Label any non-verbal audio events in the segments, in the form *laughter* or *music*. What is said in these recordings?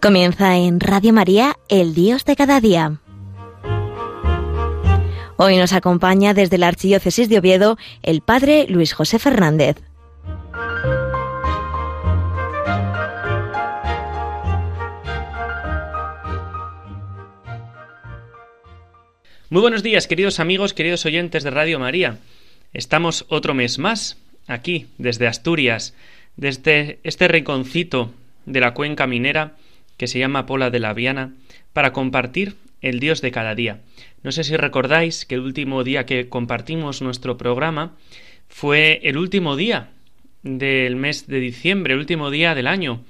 Comienza en Radio María, el Dios de cada día. Hoy nos acompaña desde la Archidiócesis de Oviedo el Padre Luis José Fernández. Muy buenos días, queridos amigos, queridos oyentes de Radio María. Estamos otro mes más aquí, desde Asturias, desde este rinconcito de la cuenca minera que se llama Pola de la Viana, para compartir el Dios de cada día. No sé si recordáis que el último día que compartimos nuestro programa fue el último día del mes de diciembre, el último día del año.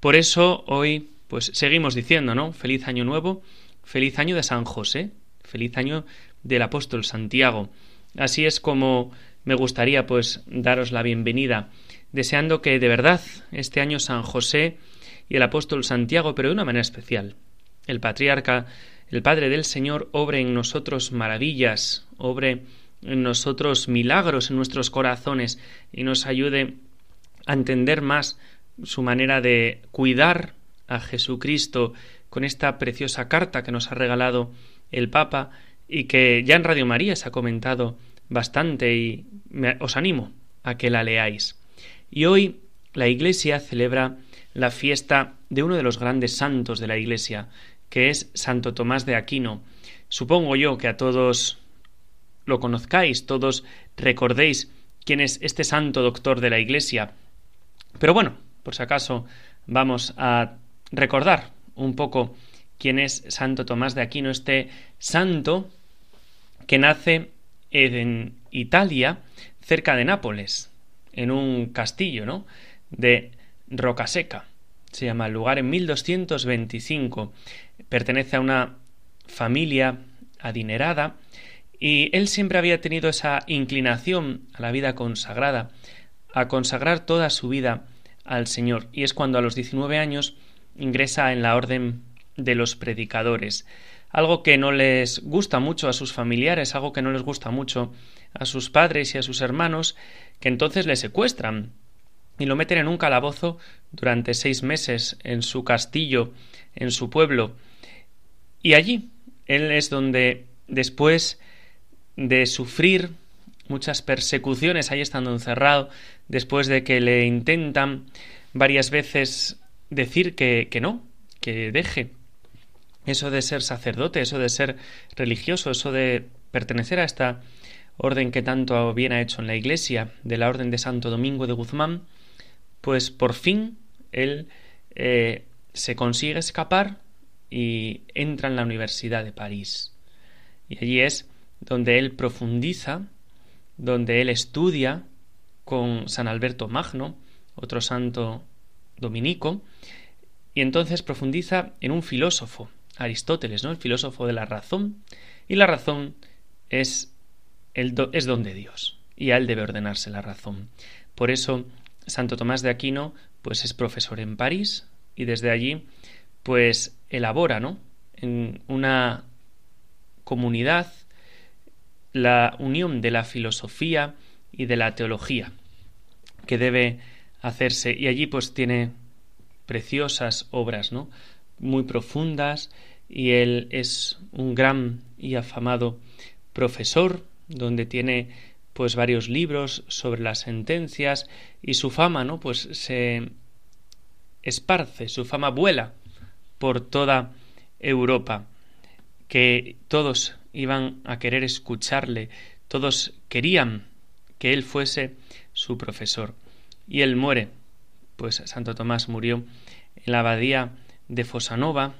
Por eso hoy pues seguimos diciendo, ¿no? Feliz año nuevo, feliz año de San José, feliz año del apóstol Santiago. Así es como me gustaría pues daros la bienvenida, deseando que de verdad este año San José y el apóstol Santiago, pero de una manera especial. El patriarca, el Padre del Señor, obre en nosotros maravillas, obre en nosotros milagros en nuestros corazones y nos ayude a entender más su manera de cuidar a Jesucristo con esta preciosa carta que nos ha regalado el Papa y que ya en Radio María se ha comentado bastante y os animo a que la leáis. Y hoy la Iglesia celebra la fiesta de uno de los grandes santos de la Iglesia, que es Santo Tomás de Aquino. Supongo yo que a todos lo conozcáis, todos recordéis quién es este santo doctor de la Iglesia. Pero bueno, por si acaso vamos a recordar un poco quién es Santo Tomás de Aquino, este santo que nace en Italia, cerca de Nápoles, en un castillo, ¿no? de Rocaseca. Se llama el lugar en 1225. Pertenece a una familia adinerada y él siempre había tenido esa inclinación a la vida consagrada, a consagrar toda su vida al Señor. Y es cuando a los 19 años ingresa en la orden de los predicadores. Algo que no les gusta mucho a sus familiares, algo que no les gusta mucho a sus padres y a sus hermanos, que entonces le secuestran y lo meten en un calabozo durante seis meses en su castillo, en su pueblo. Y allí él es donde, después de sufrir muchas persecuciones, ahí estando encerrado, después de que le intentan varias veces decir que, que no, que deje eso de ser sacerdote, eso de ser religioso, eso de pertenecer a esta orden que tanto bien ha hecho en la Iglesia, de la Orden de Santo Domingo de Guzmán, pues por fin él eh, se consigue escapar y entra en la Universidad de París. Y allí es donde él profundiza, donde él estudia con San Alberto Magno, otro santo dominico, y entonces profundiza en un filósofo, Aristóteles, ¿no? El filósofo de la razón, y la razón es, el es de Dios, y a él debe ordenarse la razón. Por eso Santo Tomás de Aquino pues es profesor en París y desde allí pues elabora, ¿no? En una comunidad la unión de la filosofía y de la teología que debe hacerse y allí pues tiene preciosas obras, ¿no? muy profundas y él es un gran y afamado profesor donde tiene pues varios libros sobre las sentencias y su fama, ¿no? Pues se esparce, su fama vuela por toda Europa, que todos iban a querer escucharle, todos querían que él fuese su profesor. Y él muere, pues Santo Tomás murió en la abadía de Fosanova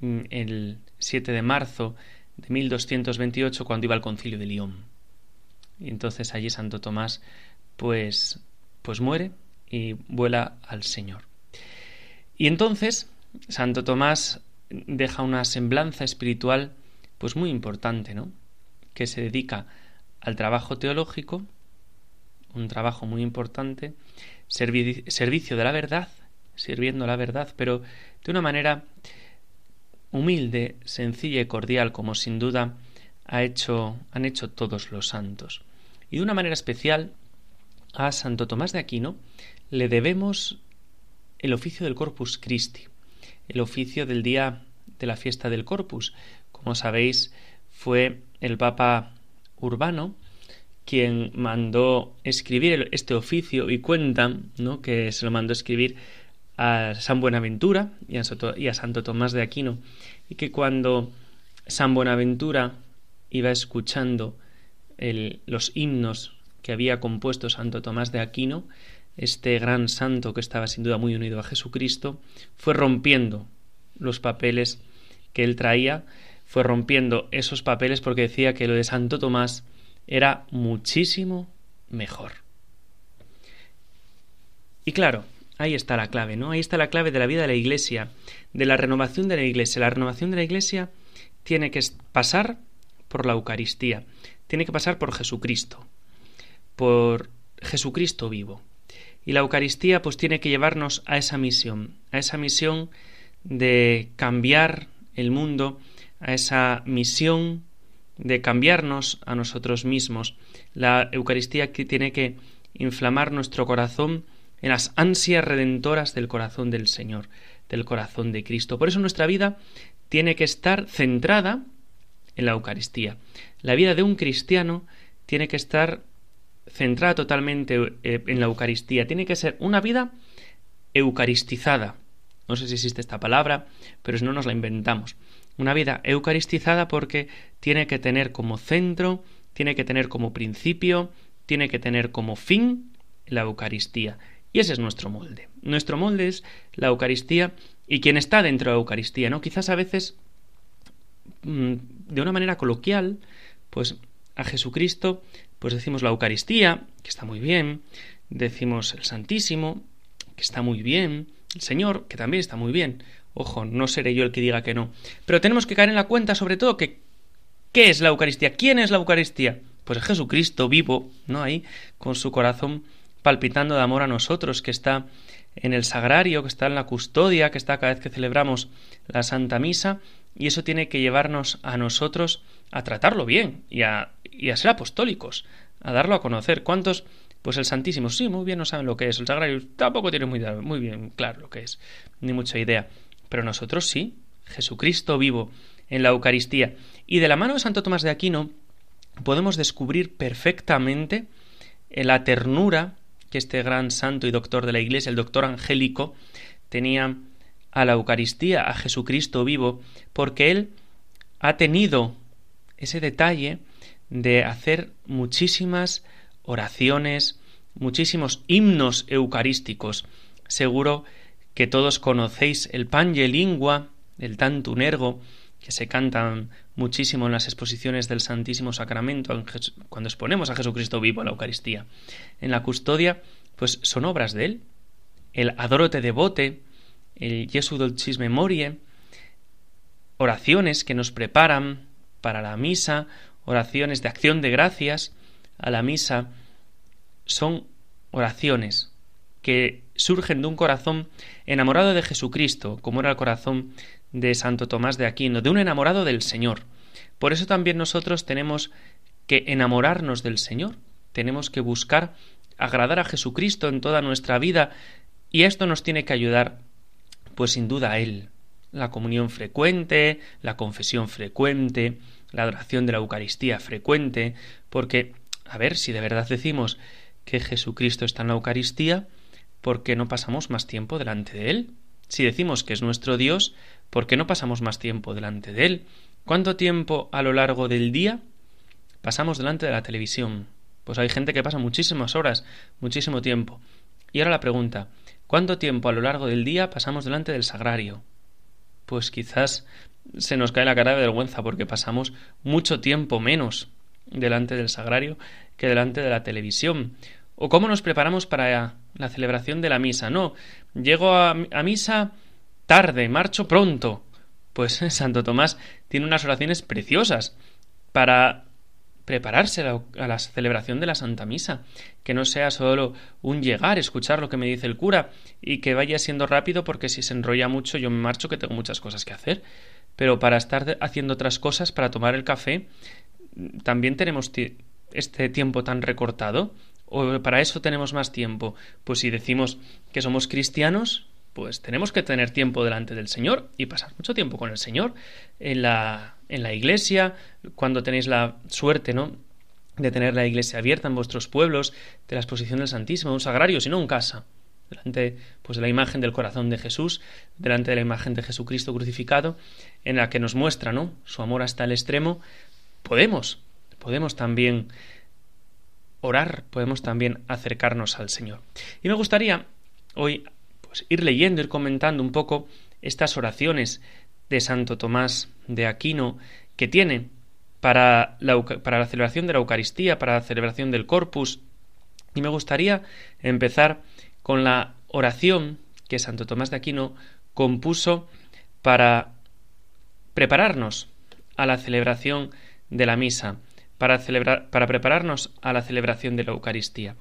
mm, el 7 de marzo de 1228 cuando iba al concilio de Lyon. Y entonces allí Santo Tomás pues pues muere y vuela al Señor. Y entonces Santo Tomás deja una semblanza espiritual pues muy importante, ¿no? Que se dedica al trabajo teológico, un trabajo muy importante, servicio de la verdad, sirviendo la verdad, pero de una manera humilde, sencilla y cordial, como sin duda ha hecho, han hecho todos los santos. Y de una manera especial a Santo Tomás de Aquino le debemos el oficio del Corpus Christi. el oficio del día de la fiesta del Corpus. Como sabéis, fue el Papa Urbano quien mandó escribir este oficio y cuentan ¿no? que se lo mandó escribir a San Buenaventura y a, Santo Tomás de Aquino y que cuando San Buenaventura iba escuchando los himnos que había compuesto Santo Tomás de Aquino, este gran santo que estaba sin duda muy unido a Jesucristo, fue rompiendo los papeles que él traía, fue rompiendo esos papeles porque decía que lo de Santo Tomás era muchísimo mejor. Y claro, ahí está la clave, ¿no? Ahí está la clave de la vida de la Iglesia, de la renovación de la Iglesia. La renovación de la Iglesia tiene que pasar por la Eucaristía, tiene que pasar por Jesucristo, por Jesucristo vivo. Y la Eucaristía pues tiene que llevarnos a esa misión, a esa misión de cambiar el mundo, a esa misión de cambiarnos a nosotros mismos. La Eucaristía que tiene que inflamar nuestro corazón en las ansias redentoras del corazón del Señor, del corazón de Cristo. Por eso nuestra vida tiene que estar centrada en la Eucaristía. La vida de un cristiano tiene que estar centrada totalmente eh, en la Eucaristía. Tiene que ser una vida eucaristizada. No sé si existe esta palabra, pero si no nos la inventamos. Una vida eucaristizada porque tiene que tener como centro, tiene que tener como principio, tiene que tener como fin la Eucaristía. Y ese es nuestro molde. Nuestro molde es la Eucaristía y quien está dentro de la Eucaristía, ¿no? Quizás a veces, mm, de una manera coloquial, pues a Jesucristo, pues decimos la Eucaristía, que está muy bien, decimos el Santísimo, que está muy bien, el Señor, que también está muy bien, Ojo, no seré yo el que diga que no. Pero tenemos que caer en la cuenta, sobre todo, que ¿qué es la Eucaristía? ¿Quién es la Eucaristía? Pues es Jesucristo vivo, ¿no? Ahí, con su corazón palpitando de amor a nosotros, que está en el sagrario, que está en la custodia, que está cada vez que celebramos la Santa Misa, y eso tiene que llevarnos a nosotros a tratarlo bien y a, y a ser apostólicos, a darlo a conocer. ¿Cuántos pues el Santísimo, sí, muy bien no saben lo que es. El Sagrario tampoco tiene muy, muy bien claro lo que es, ni mucha idea pero nosotros sí, Jesucristo vivo en la Eucaristía. Y de la mano de Santo Tomás de Aquino podemos descubrir perfectamente la ternura que este gran santo y doctor de la Iglesia, el doctor angélico, tenía a la Eucaristía, a Jesucristo vivo, porque él ha tenido ese detalle de hacer muchísimas oraciones, muchísimos himnos eucarísticos. Seguro que todos conocéis el Pange Lingua, el Tantum Ergo, que se cantan muchísimo en las exposiciones del Santísimo Sacramento, cuando exponemos a Jesucristo vivo en la Eucaristía. En la custodia, pues son obras de él. El Adorote Devote, el Jesu Dolcis Memorie, oraciones que nos preparan para la misa, oraciones de acción de gracias a la misa, son oraciones que surgen de un corazón enamorado de Jesucristo, como era el corazón de Santo Tomás de Aquino, de un enamorado del Señor. Por eso también nosotros tenemos que enamorarnos del Señor, tenemos que buscar agradar a Jesucristo en toda nuestra vida y esto nos tiene que ayudar, pues sin duda Él. La comunión frecuente, la confesión frecuente, la adoración de la Eucaristía frecuente, porque, a ver, si de verdad decimos que Jesucristo está en la Eucaristía, ¿por qué no pasamos más tiempo delante de Él? Si decimos que es nuestro Dios, ¿por qué no pasamos más tiempo delante de Él? ¿Cuánto tiempo a lo largo del día pasamos delante de la televisión? Pues hay gente que pasa muchísimas horas, muchísimo tiempo. Y ahora la pregunta, ¿cuánto tiempo a lo largo del día pasamos delante del sagrario? Pues quizás se nos cae la cara de vergüenza porque pasamos mucho tiempo menos delante del sagrario que delante de la televisión. ¿O cómo nos preparamos para la celebración de la misa? No, llego a, misa tarde, marcho pronto. Pues *laughs* Santo Tomás tiene unas oraciones preciosas para prepararse a la celebración de la Santa Misa, que no sea solo un llegar, escuchar lo que me dice el cura y que vaya siendo rápido porque si se enrolla mucho yo me marcho que tengo muchas cosas que hacer, pero para estar haciendo otras cosas, para tomar el café, también tenemos este tiempo tan recortado ¿O para eso tenemos más tiempo? Pues si decimos que somos cristianos, pues tenemos que tener tiempo delante del Señor y pasar mucho tiempo con el Señor en la, en la iglesia, cuando tenéis la suerte, ¿no? de tener la iglesia abierta en vuestros pueblos, de la exposición del Santísimo, un sagrario, sino en casa, delante pues, de la imagen del corazón de Jesús, delante de la imagen de Jesucristo crucificado, en la que nos muestra ¿no? su amor hasta el extremo, podemos, podemos también orar, podemos también acercarnos al Señor. Y me gustaría hoy pues, ir leyendo, ir comentando un poco estas oraciones de Santo Tomás de Aquino que tiene para la, para la celebración de la Eucaristía, para la celebración del Corpus. Y me gustaría empezar con la oración que Santo Tomás de Aquino compuso para prepararnos a la celebración de la misa, para, celebrar, para prepararnos a la celebración de la Eucaristía.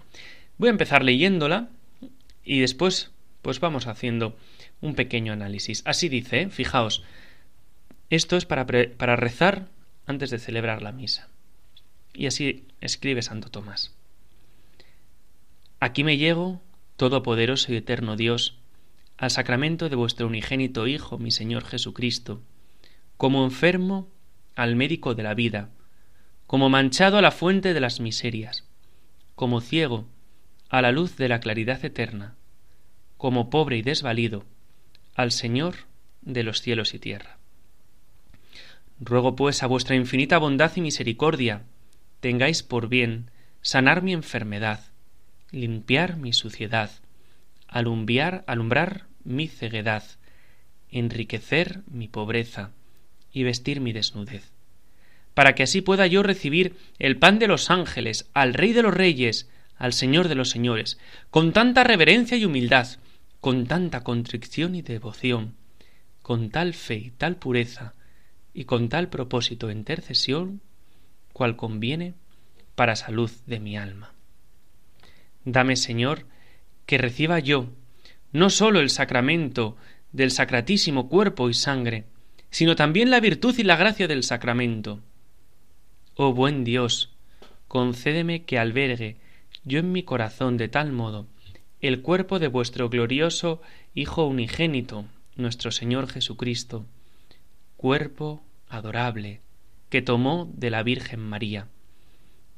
Voy a empezar leyéndola y después pues vamos haciendo un pequeño análisis. Así dice, ¿eh? fijaos, esto es para, para rezar antes de celebrar la misa. Y así escribe Santo Tomás. Aquí me llego, todopoderoso y eterno Dios, al sacramento de vuestro unigénito Hijo, mi Señor Jesucristo, como enfermo al médico de la vida, como manchado a la fuente de las miserias, como ciego a la luz de la claridad eterna, como pobre y desvalido al Señor de los cielos y tierra. Ruego pues a vuestra infinita bondad y misericordia tengáis por bien sanar mi enfermedad, limpiar mi suciedad, alumbiar, alumbrar mi ceguedad, enriquecer mi pobreza y vestir mi desnudez, para que así pueda yo recibir el pan de los ángeles, al Rey de los Reyes, al Señor de los Señores, con tanta reverencia y humildad, con tanta contrición y devoción, con tal fe y tal pureza, y con tal propósito intercesión cual conviene para salud de mi alma. Dame, Señor, que reciba yo no sólo el sacramento del sacratísimo cuerpo y sangre, sino también la virtud y la gracia del sacramento. Oh buen Dios, concédeme que albergue yo en mi corazón de tal modo el cuerpo de vuestro glorioso Hijo unigénito, nuestro Señor Jesucristo, cuerpo adorable que tomó de la Virgen María,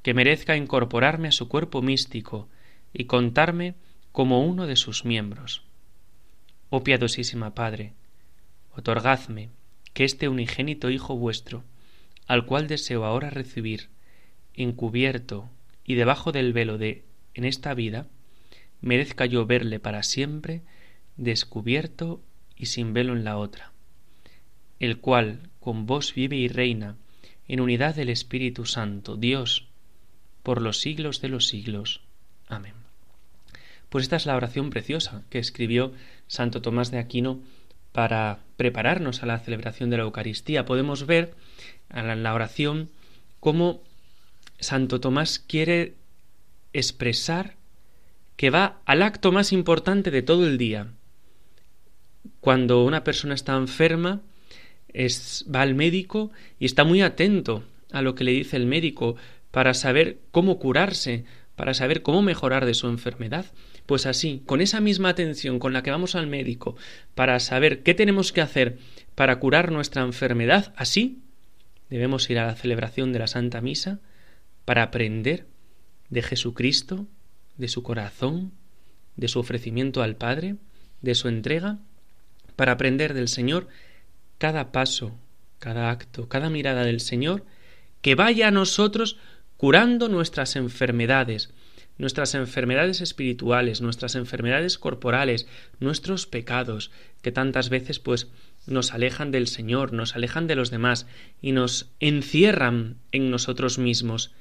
que merezca incorporarme a su cuerpo místico y contarme como uno de sus miembros. Oh piadosísima Padre, otorgadme que este unigénito Hijo vuestro, al cual deseo ahora recibir, encubierto y debajo del velo de en esta vida, merezca yo verle para siempre descubierto y sin velo en la otra el cual con vos vive y reina en unidad del Espíritu Santo, Dios, por los siglos de los siglos. Amén. Pues esta es la oración preciosa que escribió Santo Tomás de Aquino para prepararnos a la celebración de la Eucaristía. Podemos ver en la oración cómo Santo Tomás quiere expresar que va al acto más importante de todo el día. Cuando una persona está enferma, va al médico y está muy atento a lo que le dice el médico para saber cómo curarse, para saber cómo mejorar de su enfermedad. Pues así, con esa misma atención con la que vamos al médico para saber qué tenemos que hacer para curar nuestra enfermedad, así debemos ir a la celebración de la Santa Misa para aprender de Jesucristo, de su corazón, de su ofrecimiento al Padre, de su entrega, para aprender del Señor cada paso, cada acto, cada mirada del Señor, que vaya a nosotros curando nuestras enfermedades, nuestras enfermedades espirituales, nuestras enfermedades corporales, nuestros pecados, que tantas veces pues nos alejan del Señor, nos alejan de los demás y nos encierran en nosotros mismos.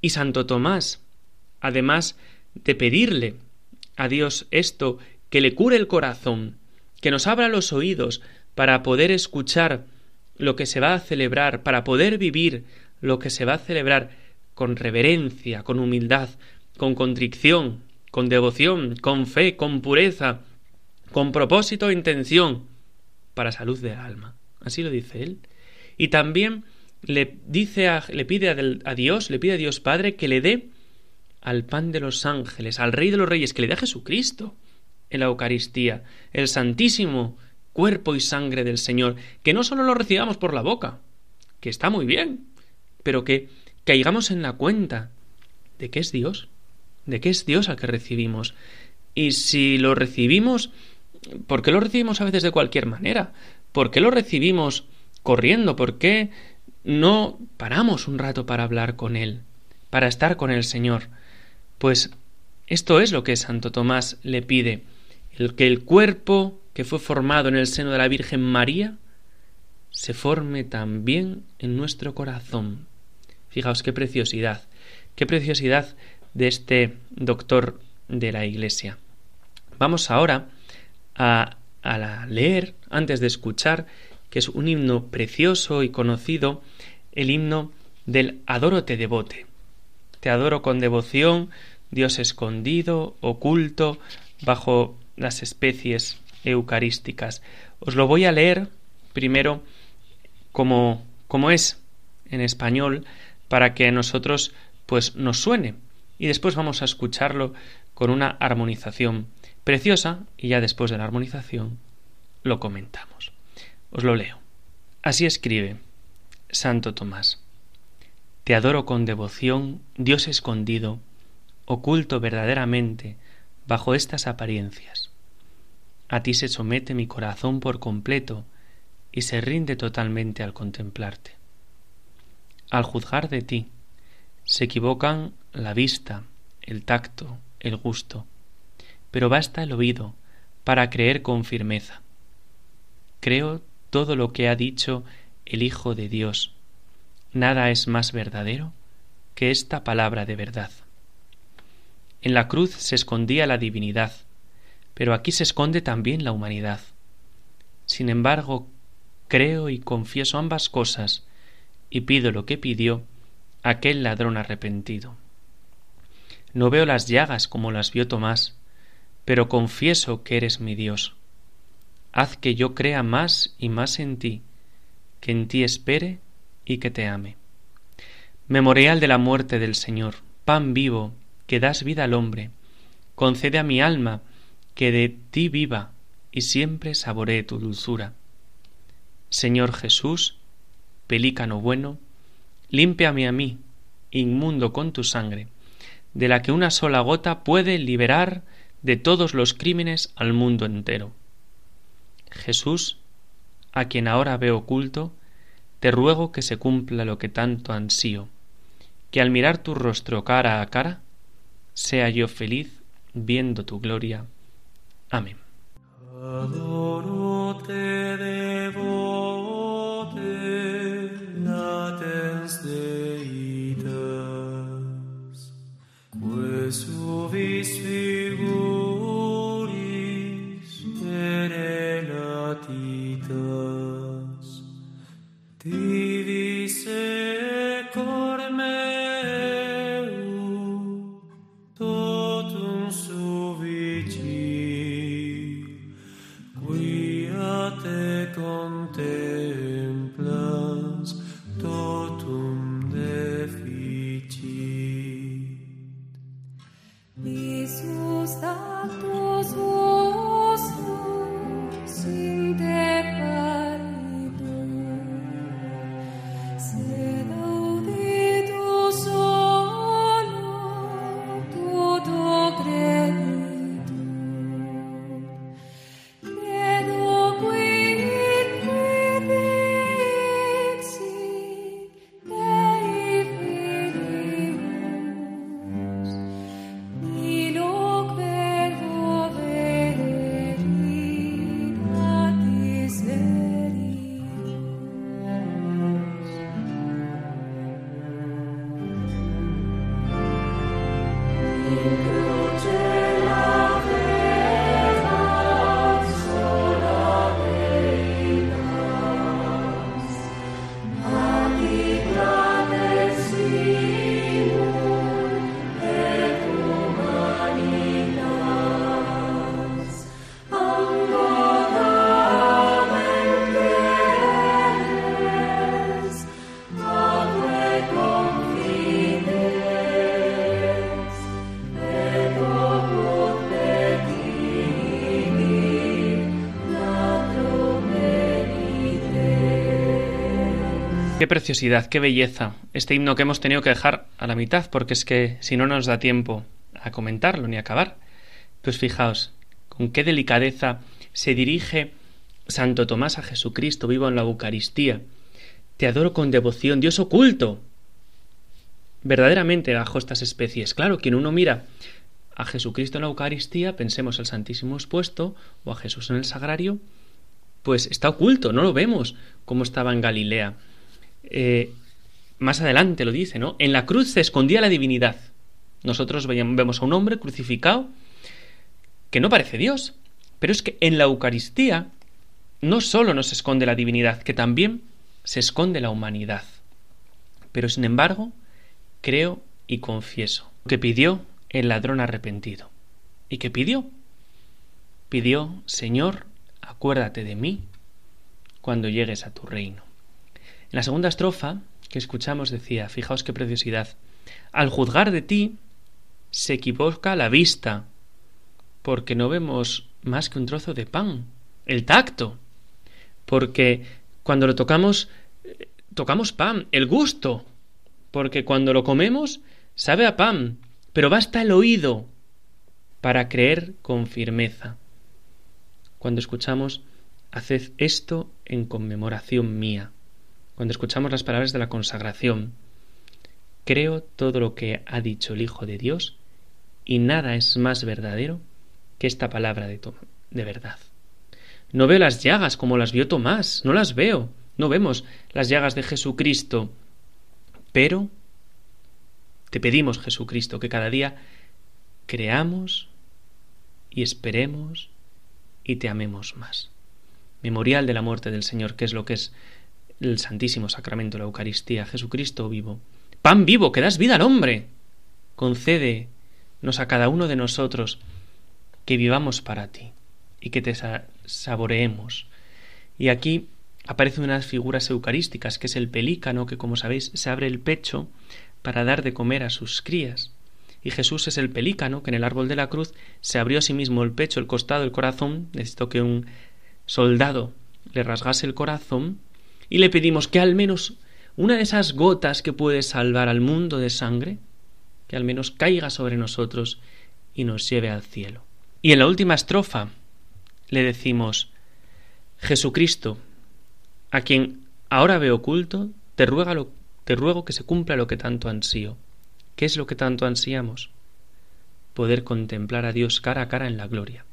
Y Santo Tomás, además de pedirle a Dios esto, que le cure el corazón, que nos abra los oídos para poder escuchar lo que se va a celebrar, para poder vivir lo que se va a celebrar con reverencia, con humildad, con contrición, con devoción, con fe, con pureza, con propósito e intención, para salud de alma. Así lo dice él. Y también le dice a, le pide a, Dios, le pide a Dios Padre que le dé al pan de los ángeles, al Rey de los Reyes, que le dé a Jesucristo, en la Eucaristía, el santísimo cuerpo y sangre del Señor, que no solo lo recibamos por la boca, que está muy bien, pero que caigamos en la cuenta de que es Dios, de que es Dios al que recibimos. Y si lo recibimos, ¿por qué lo recibimos a veces de cualquier manera? ¿Por qué lo recibimos corriendo? ¿Por qué no paramos un rato para hablar con Él, para estar con el Señor? Pues esto es lo que Santo Tomás le pide, el que el cuerpo que fue formado en el seno de la Virgen María se forme también en nuestro corazón. Fijaos qué preciosidad, qué preciosidad de este doctor de la Iglesia. Vamos ahora a, a leer, antes de escuchar, que es un himno precioso y conocido, el himno del Adoro te devote. Te adoro con devoción, Dios escondido, oculto, bajo las especies eucarísticas. Os lo voy a leer primero como, como es en español para que a nosotros pues nos suene y después vamos a escucharlo con una armonización preciosa y ya después de la armonización lo comentamos. Os lo leo. Así escribe Santo Tomás. Te adoro con devoción, Dios escondido, oculto verdaderamente bajo estas apariencias. A ti se somete mi corazón por completo y se rinde totalmente al contemplarte. Al juzgar de ti, se equivocan la vista, el tacto, el gusto, pero basta el oído para creer con firmeza. Creo todo lo que ha dicho el Hijo de Dios. Nada es más verdadero que esta palabra de verdad. En la cruz se escondía la divinidad, pero aquí se esconde también la humanidad. Sin embargo, creo y confieso ambas cosas, y pido lo que pidió aquel ladrón arrepentido. No veo las llagas como las vio Tomás, pero confieso que eres mi Dios. Haz que yo crea más y más en ti, que en ti espere y que te ame. Memorial de la muerte del Señor, pan vivo que das vida al hombre, concede a mi alma que de ti viva y siempre saboree tu dulzura. Señor Jesús, pelícano bueno, límpiame a mí, inmundo con tu sangre, de la que una sola gota puede liberar de todos los crímenes al mundo entero. Jesús, a quien ahora veo oculto, te ruego que se cumpla lo que tanto ansío, que al mirar tu rostro cara a cara, sea yo feliz viendo tu gloria. Amén. Preciosidad, qué belleza. Este himno que hemos tenido que dejar a la mitad, porque es que si no nos da tiempo a comentarlo ni a acabar. Pues fijaos, con qué delicadeza se dirige Santo Tomás a Jesucristo vivo en la Eucaristía. Te adoro con devoción, Dios oculto. Verdaderamente bajo estas especies. Claro, quien uno mira a Jesucristo en la Eucaristía, pensemos el Santísimo expuesto, o a Jesús en el Sagrario, pues está oculto, no lo vemos como estaba en Galilea. Eh, más adelante lo dice, ¿no? En la cruz se escondía la divinidad. Nosotros vemos a un hombre crucificado que no parece Dios, pero es que en la Eucaristía no solo nos esconde la divinidad, que también se esconde la humanidad. Pero sin embargo, creo y confieso que pidió el ladrón arrepentido. ¿Y qué pidió? Pidió, Señor, acuérdate de mí cuando llegues a tu reino. En la segunda estrofa que escuchamos decía, fijaos qué preciosidad, al juzgar de ti se equivoca la vista, porque no vemos más que un trozo de pan, el tacto, porque cuando lo tocamos, tocamos pan, el gusto, porque cuando lo comemos, sabe a pan, pero basta el oído para creer con firmeza. Cuando escuchamos, haced esto en conmemoración mía. Cuando escuchamos las palabras de la consagración, creo todo lo que ha dicho el Hijo de Dios y nada es más verdadero que esta palabra de, de verdad. No veo las llagas como las vio Tomás, no las veo, no vemos las llagas de Jesucristo, pero te pedimos, Jesucristo, que cada día creamos y esperemos y te amemos más. Memorial de la muerte del Señor, que es lo que es el Santísimo Sacramento, la Eucaristía, Jesucristo vivo. Pan vivo, que das vida al hombre. Concédenos a cada uno de nosotros que vivamos para ti y que te saboreemos. Y aquí aparecen unas figuras eucarísticas, que es el pelícano, que como sabéis se abre el pecho para dar de comer a sus crías. Y Jesús es el pelícano, que en el árbol de la cruz se abrió a sí mismo el pecho, el costado, el corazón, necesitó que un soldado le rasgase el corazón, y le pedimos que al menos una de esas gotas que puede salvar al mundo de sangre, que al menos caiga sobre nosotros y nos lleve al cielo. Y en la última estrofa le decimos, Jesucristo, a quien ahora veo oculto, te, te ruego que se cumpla lo que tanto ansío. ¿Qué es lo que tanto ansiamos? Poder contemplar a Dios cara a cara en la gloria.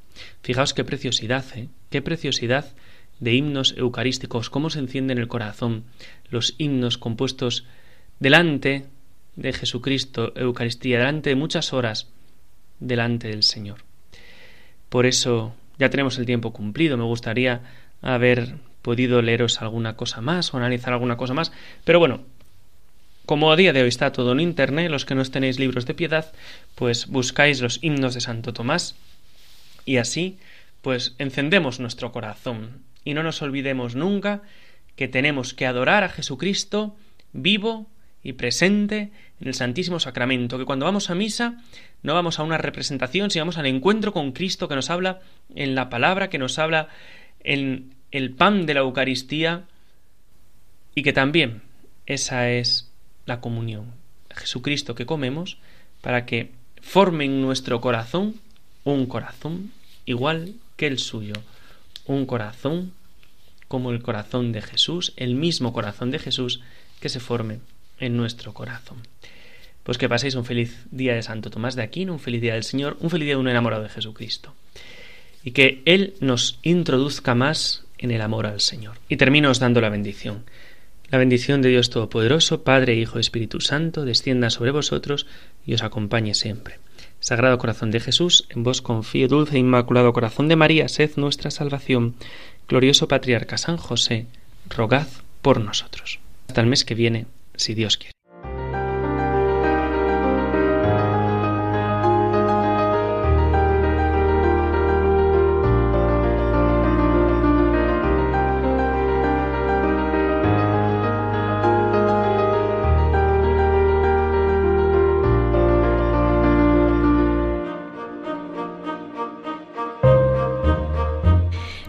Fijaos qué preciosidad, ¿eh? Qué preciosidad de himnos eucarísticos, cómo se enciende en el corazón los himnos compuestos delante de Jesucristo, Eucaristía, delante de muchas horas, delante del Señor. Por eso ya tenemos el tiempo cumplido. Me gustaría haber podido leeros alguna cosa más o analizar alguna cosa más. Pero bueno, como a día de hoy está todo en Internet, los que no tenéis libros de piedad, pues buscáis los himnos de Santo Tomás y así pues encendemos nuestro corazón y no nos olvidemos nunca que tenemos que adorar a Jesucristo vivo y presente en el Santísimo Sacramento, que cuando vamos a misa no vamos a una representación, sino vamos al encuentro con Cristo que nos habla en la palabra, que nos habla en el pan de la Eucaristía y que también esa es la comunión. Jesucristo que comemos para que forme en nuestro corazón un corazón igual que el suyo, un corazón como el corazón de Jesús, el mismo corazón de Jesús que se forme en nuestro corazón. Pues que paséis un feliz día de Santo Tomás de Aquino, un feliz día del Señor, un feliz día de un enamorado de Jesucristo. Y que Él nos introduzca más en el amor al Señor. Y termino os dando la bendición. La bendición de Dios Todopoderoso, Padre, Hijo y Espíritu Santo, descienda sobre vosotros y os acompañe siempre. Sagrado Corazón de Jesús, en vos confío, dulce e inmaculado Corazón de María, sed nuestra salvación. Glorioso Patriarca San José, rogad por nosotros. Hasta el mes que viene, si Dios quiere.